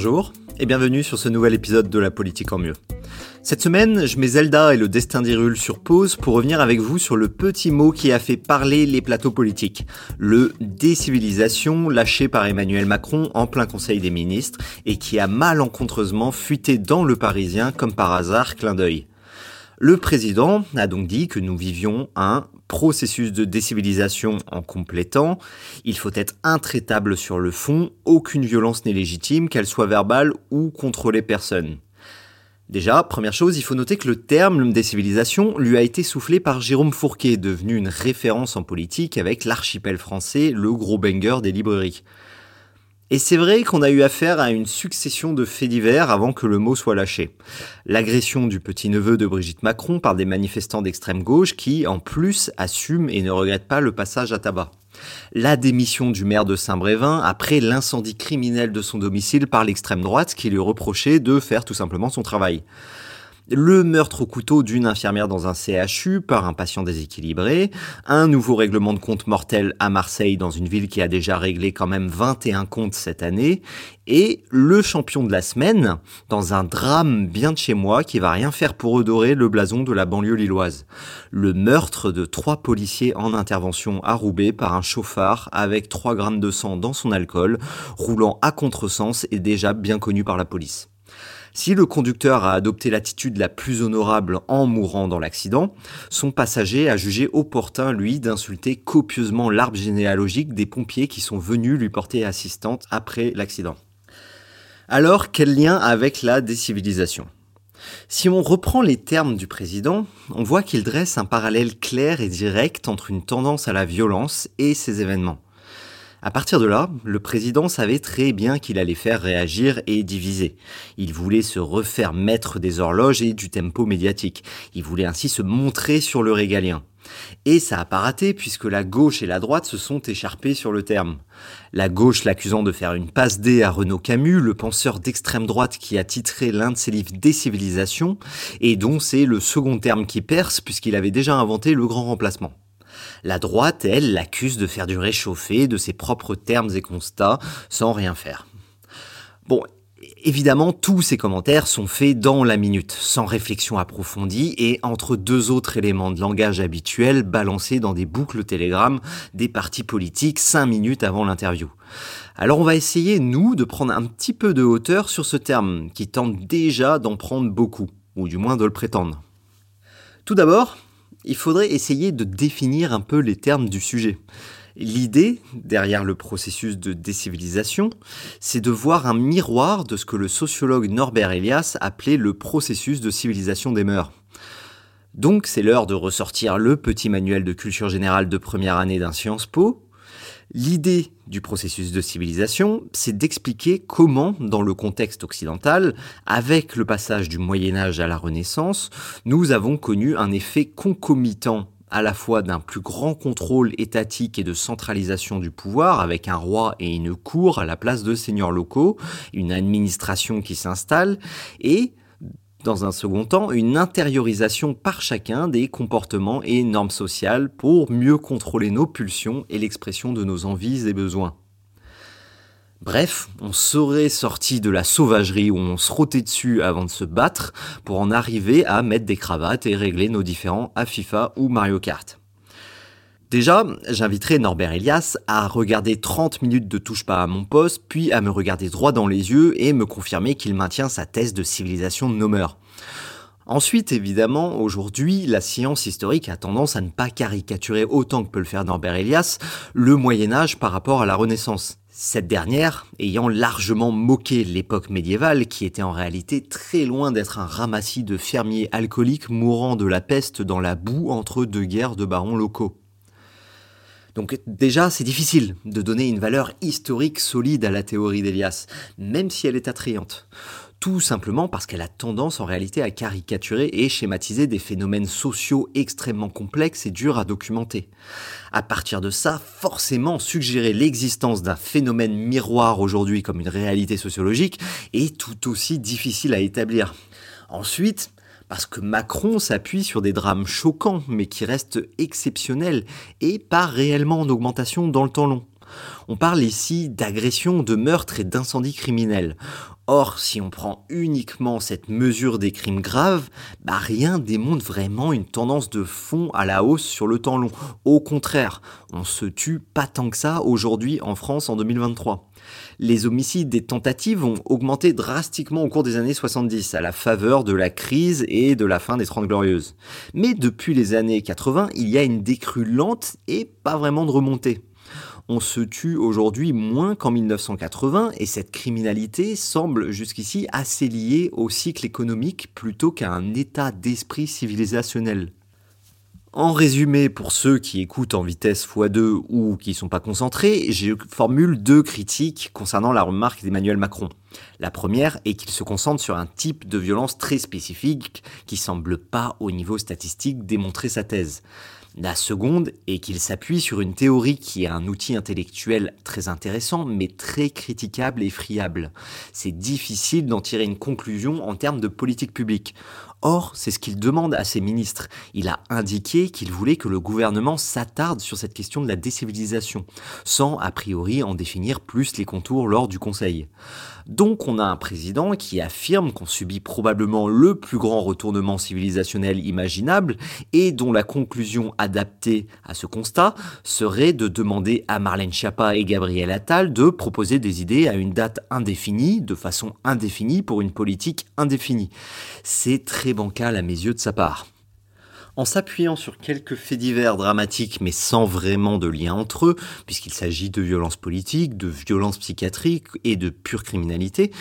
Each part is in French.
Bonjour et bienvenue sur ce nouvel épisode de La politique en mieux. Cette semaine, je mets Zelda et le destin d'Irul sur pause pour revenir avec vous sur le petit mot qui a fait parler les plateaux politiques, le décivilisation lâché par Emmanuel Macron en plein conseil des ministres et qui a malencontreusement fuité dans le Parisien comme par hasard clin d'œil. Le président a donc dit que nous vivions un processus de décivilisation en complétant. Il faut être intraitable sur le fond, aucune violence n'est légitime, qu'elle soit verbale ou contre les personnes. Déjà, première chose, il faut noter que le terme décivilisation lui a été soufflé par Jérôme Fourquet, devenu une référence en politique avec l'archipel français, le gros banger des librairies. Et c'est vrai qu'on a eu affaire à une succession de faits divers avant que le mot soit lâché. L'agression du petit-neveu de Brigitte Macron par des manifestants d'extrême gauche qui, en plus, assument et ne regrettent pas le passage à tabac. La démission du maire de Saint-Brévin après l'incendie criminel de son domicile par l'extrême droite qui lui reprochait de faire tout simplement son travail le meurtre au couteau d'une infirmière dans un CHU par un patient déséquilibré, un nouveau règlement de compte mortel à Marseille dans une ville qui a déjà réglé quand même 21 comptes cette année, et le champion de la semaine dans un drame bien de chez moi qui va rien faire pour redorer le blason de la banlieue lilloise. Le meurtre de trois policiers en intervention à Roubaix par un chauffard avec 3 grammes de sang dans son alcool, roulant à contresens et déjà bien connu par la police. Si le conducteur a adopté l'attitude la plus honorable en mourant dans l'accident, son passager a jugé opportun, lui, d'insulter copieusement l'arbre généalogique des pompiers qui sont venus lui porter assistante après l'accident. Alors, quel lien avec la décivilisation? Si on reprend les termes du président, on voit qu'il dresse un parallèle clair et direct entre une tendance à la violence et ces événements. À partir de là, le président savait très bien qu'il allait faire réagir et diviser. Il voulait se refaire maître des horloges et du tempo médiatique. Il voulait ainsi se montrer sur le régalien. Et ça a pas raté puisque la gauche et la droite se sont écharpées sur le terme. La gauche l'accusant de faire une passe D à Renaud Camus, le penseur d'extrême droite qui a titré l'un de ses livres Décivilisation, et dont c'est le second terme qui perce puisqu'il avait déjà inventé le grand remplacement. La droite, elle, l'accuse de faire du réchauffé, de ses propres termes et constats, sans rien faire. Bon, Évidemment, tous ces commentaires sont faits dans la minute, sans réflexion approfondie et entre deux autres éléments de langage habituels balancés dans des boucles télégrammes des partis politiques cinq minutes avant l'interview. Alors on va essayer, nous, de prendre un petit peu de hauteur sur ce terme, qui tente déjà d'en prendre beaucoup, ou du moins de le prétendre. Tout d'abord, il faudrait essayer de définir un peu les termes du sujet. L'idée, derrière le processus de décivilisation, c'est de voir un miroir de ce que le sociologue Norbert Elias appelait le processus de civilisation des mœurs. Donc c'est l'heure de ressortir le petit manuel de culture générale de première année d'un Sciences Po, L'idée du processus de civilisation, c'est d'expliquer comment, dans le contexte occidental, avec le passage du Moyen Âge à la Renaissance, nous avons connu un effet concomitant à la fois d'un plus grand contrôle étatique et de centralisation du pouvoir, avec un roi et une cour à la place de seigneurs locaux, une administration qui s'installe, et dans un second temps, une intériorisation par chacun des comportements et normes sociales pour mieux contrôler nos pulsions et l'expression de nos envies et besoins. Bref, on serait sorti de la sauvagerie où on se rotait dessus avant de se battre pour en arriver à mettre des cravates et régler nos différends à FIFA ou Mario Kart. Déjà, j'inviterai Norbert Elias à regarder 30 minutes de touche pas à mon poste, puis à me regarder droit dans les yeux et me confirmer qu'il maintient sa thèse de civilisation de nos. Ensuite, évidemment, aujourd'hui, la science historique a tendance à ne pas caricaturer autant que peut le faire Norbert Elias le Moyen Âge par rapport à la Renaissance. Cette dernière ayant largement moqué l'époque médiévale qui était en réalité très loin d'être un ramassis de fermiers alcooliques mourant de la peste dans la boue entre deux guerres de barons locaux. Donc déjà, c'est difficile de donner une valeur historique solide à la théorie d'Elias, même si elle est attrayante tout simplement parce qu'elle a tendance en réalité à caricaturer et schématiser des phénomènes sociaux extrêmement complexes et durs à documenter. À partir de ça, forcément, suggérer l'existence d'un phénomène miroir aujourd'hui comme une réalité sociologique est tout aussi difficile à établir. Ensuite, parce que Macron s'appuie sur des drames choquants, mais qui restent exceptionnels et pas réellement en augmentation dans le temps long. On parle ici d'agression, de meurtre et d'incendie criminel. Or, si on prend uniquement cette mesure des crimes graves, bah rien démontre vraiment une tendance de fond à la hausse sur le temps long. Au contraire, on se tue pas tant que ça aujourd'hui en France en 2023. Les homicides et tentatives ont augmenté drastiquement au cours des années 70, à la faveur de la crise et de la fin des Trente Glorieuses. Mais depuis les années 80, il y a une décrue lente et pas vraiment de remontée on se tue aujourd'hui moins qu'en 1980 et cette criminalité semble jusqu'ici assez liée au cycle économique plutôt qu'à un état d'esprit civilisationnel. En résumé, pour ceux qui écoutent en vitesse x2 ou qui ne sont pas concentrés, je formule deux critiques concernant la remarque d'Emmanuel Macron. La première est qu'il se concentre sur un type de violence très spécifique qui semble pas au niveau statistique démontrer sa thèse. La seconde est qu'il s'appuie sur une théorie qui est un outil intellectuel très intéressant, mais très critiquable et friable. C'est difficile d'en tirer une conclusion en termes de politique publique. Or, c'est ce qu'il demande à ses ministres. Il a indiqué qu'il voulait que le gouvernement s'attarde sur cette question de la décivilisation, sans a priori en définir plus les contours lors du Conseil. Donc on a un président qui affirme qu'on subit probablement le plus grand retournement civilisationnel imaginable et dont la conclusion adaptée à ce constat serait de demander à Marlène Schiappa et Gabriel Attal de proposer des idées à une date indéfinie, de façon indéfinie pour une politique indéfinie. C'est très bancal à mes yeux de sa part. En s'appuyant sur quelques faits divers dramatiques mais sans vraiment de lien entre eux, puisqu'il s'agit de violences politiques, de violences psychiatriques et de pure criminalité,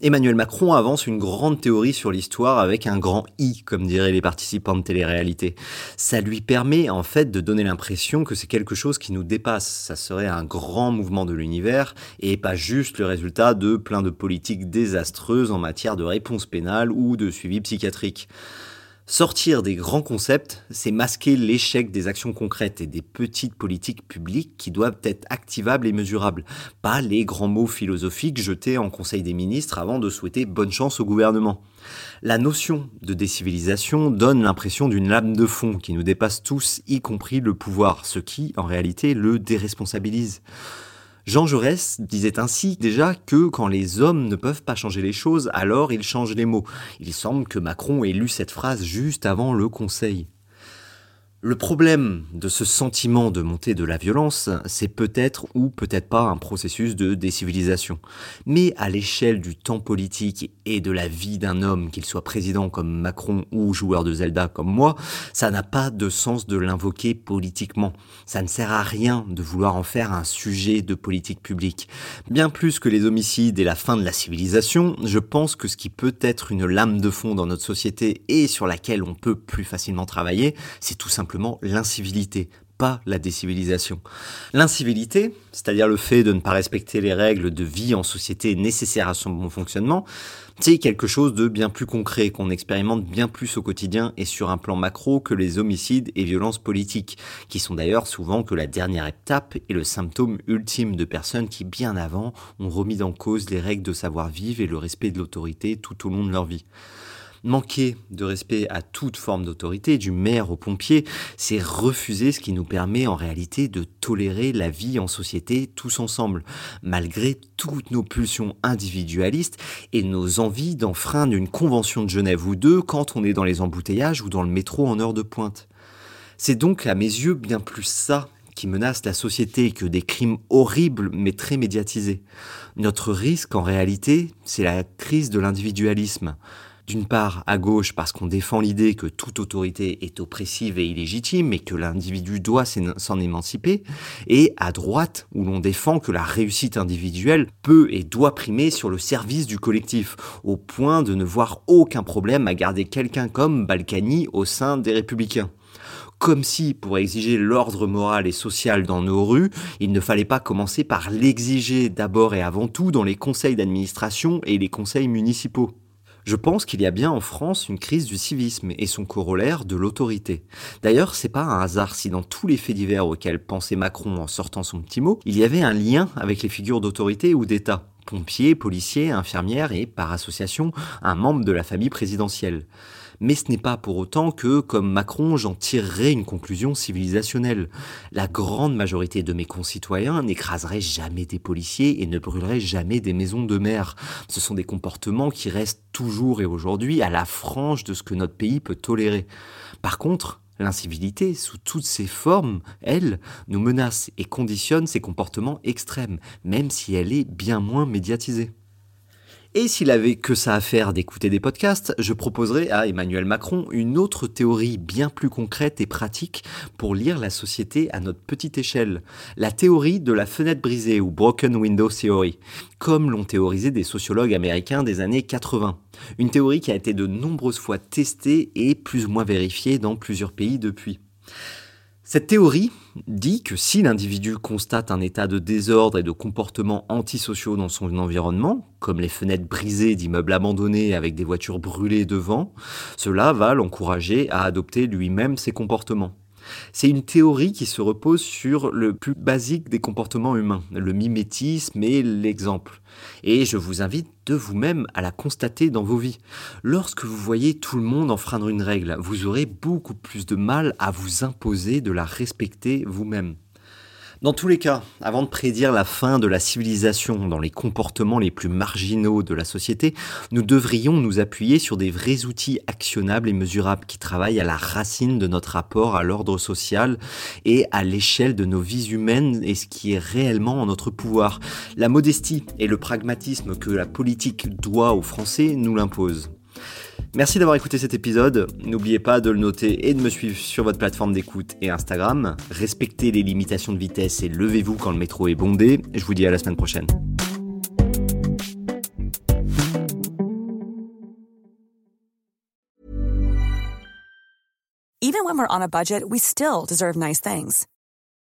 Emmanuel Macron avance une grande théorie sur l'histoire avec un grand I, comme diraient les participants de télé-réalité. Ça lui permet en fait de donner l'impression que c'est quelque chose qui nous dépasse. Ça serait un grand mouvement de l'univers et pas juste le résultat de plein de politiques désastreuses en matière de réponse pénale ou de suivi psychiatrique. Sortir des grands concepts, c'est masquer l'échec des actions concrètes et des petites politiques publiques qui doivent être activables et mesurables, pas les grands mots philosophiques jetés en Conseil des ministres avant de souhaiter bonne chance au gouvernement. La notion de décivilisation donne l'impression d'une lame de fond qui nous dépasse tous, y compris le pouvoir, ce qui, en réalité, le déresponsabilise. Jean Jaurès disait ainsi déjà que quand les hommes ne peuvent pas changer les choses, alors ils changent les mots. Il semble que Macron ait lu cette phrase juste avant le Conseil. Le problème de ce sentiment de montée de la violence, c'est peut-être ou peut-être pas un processus de décivilisation. Mais à l'échelle du temps politique et de la vie d'un homme, qu'il soit président comme Macron ou joueur de Zelda comme moi, ça n'a pas de sens de l'invoquer politiquement. Ça ne sert à rien de vouloir en faire un sujet de politique publique. Bien plus que les homicides et la fin de la civilisation, je pense que ce qui peut être une lame de fond dans notre société et sur laquelle on peut plus facilement travailler, c'est tout simplement l'incivilité, pas la décivilisation. L'incivilité, c'est-à-dire le fait de ne pas respecter les règles de vie en société nécessaires à son bon fonctionnement, c'est quelque chose de bien plus concret qu'on expérimente bien plus au quotidien et sur un plan macro que les homicides et violences politiques, qui sont d'ailleurs souvent que la dernière étape et le symptôme ultime de personnes qui bien avant ont remis en cause les règles de savoir-vivre et le respect de l'autorité tout au long de leur vie. Manquer de respect à toute forme d'autorité, du maire au pompier, c'est refuser ce qui nous permet en réalité de tolérer la vie en société tous ensemble, malgré toutes nos pulsions individualistes et nos envies d'enfreindre une convention de Genève ou deux quand on est dans les embouteillages ou dans le métro en heure de pointe. C'est donc à mes yeux bien plus ça qui menace la société que des crimes horribles mais très médiatisés. Notre risque en réalité, c'est la crise de l'individualisme d'une part à gauche parce qu'on défend l'idée que toute autorité est oppressive et illégitime et que l'individu doit s'en émanciper, et à droite où l'on défend que la réussite individuelle peut et doit primer sur le service du collectif, au point de ne voir aucun problème à garder quelqu'un comme Balkany au sein des républicains comme si, pour exiger l'ordre moral et social dans nos rues, il ne fallait pas commencer par l'exiger d'abord et avant tout dans les conseils d'administration et les conseils municipaux. Je pense qu'il y a bien en France une crise du civisme et son corollaire de l'autorité. D'ailleurs, c'est pas un hasard si dans tous les faits divers auxquels pensait Macron en sortant son petit mot, il y avait un lien avec les figures d'autorité ou d'État. Pompiers, policiers, infirmières et, par association, un membre de la famille présidentielle mais ce n'est pas pour autant que, comme Macron, j'en tirerai une conclusion civilisationnelle. La grande majorité de mes concitoyens n'écraseraient jamais des policiers et ne brûleraient jamais des maisons de mer. Ce sont des comportements qui restent toujours et aujourd'hui à la frange de ce que notre pays peut tolérer. Par contre, L'incivilité, sous toutes ses formes, elle, nous menace et conditionne ces comportements extrêmes, même si elle est bien moins médiatisée. Et s'il avait que ça à faire d'écouter des podcasts, je proposerais à Emmanuel Macron une autre théorie bien plus concrète et pratique pour lire la société à notre petite échelle. La théorie de la fenêtre brisée ou Broken Window Theory, comme l'ont théorisé des sociologues américains des années 80. Une théorie qui a été de nombreuses fois testée et plus ou moins vérifiée dans plusieurs pays depuis. Cette théorie dit que si l'individu constate un état de désordre et de comportements antisociaux dans son environnement, comme les fenêtres brisées d'immeubles abandonnés avec des voitures brûlées devant, cela va l'encourager à adopter lui-même ces comportements. C'est une théorie qui se repose sur le plus basique des comportements humains, le mimétisme et l'exemple. Et je vous invite de vous-même à la constater dans vos vies. Lorsque vous voyez tout le monde enfreindre une règle, vous aurez beaucoup plus de mal à vous imposer de la respecter vous-même. Dans tous les cas, avant de prédire la fin de la civilisation dans les comportements les plus marginaux de la société, nous devrions nous appuyer sur des vrais outils actionnables et mesurables qui travaillent à la racine de notre rapport à l'ordre social et à l'échelle de nos vies humaines et ce qui est réellement en notre pouvoir. La modestie et le pragmatisme que la politique doit aux Français nous l'imposent. Merci d'avoir écouté cet épisode. N'oubliez pas de le noter et de me suivre sur votre plateforme d'écoute et Instagram. Respectez les limitations de vitesse et levez-vous quand le métro est bondé. Je vous dis à la semaine prochaine. Even when we're on a budget, we still deserve nice things.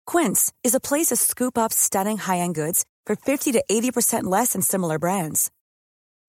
Quince is a place to scoop up stunning high-end goods for 50 to 80% less than similar brands.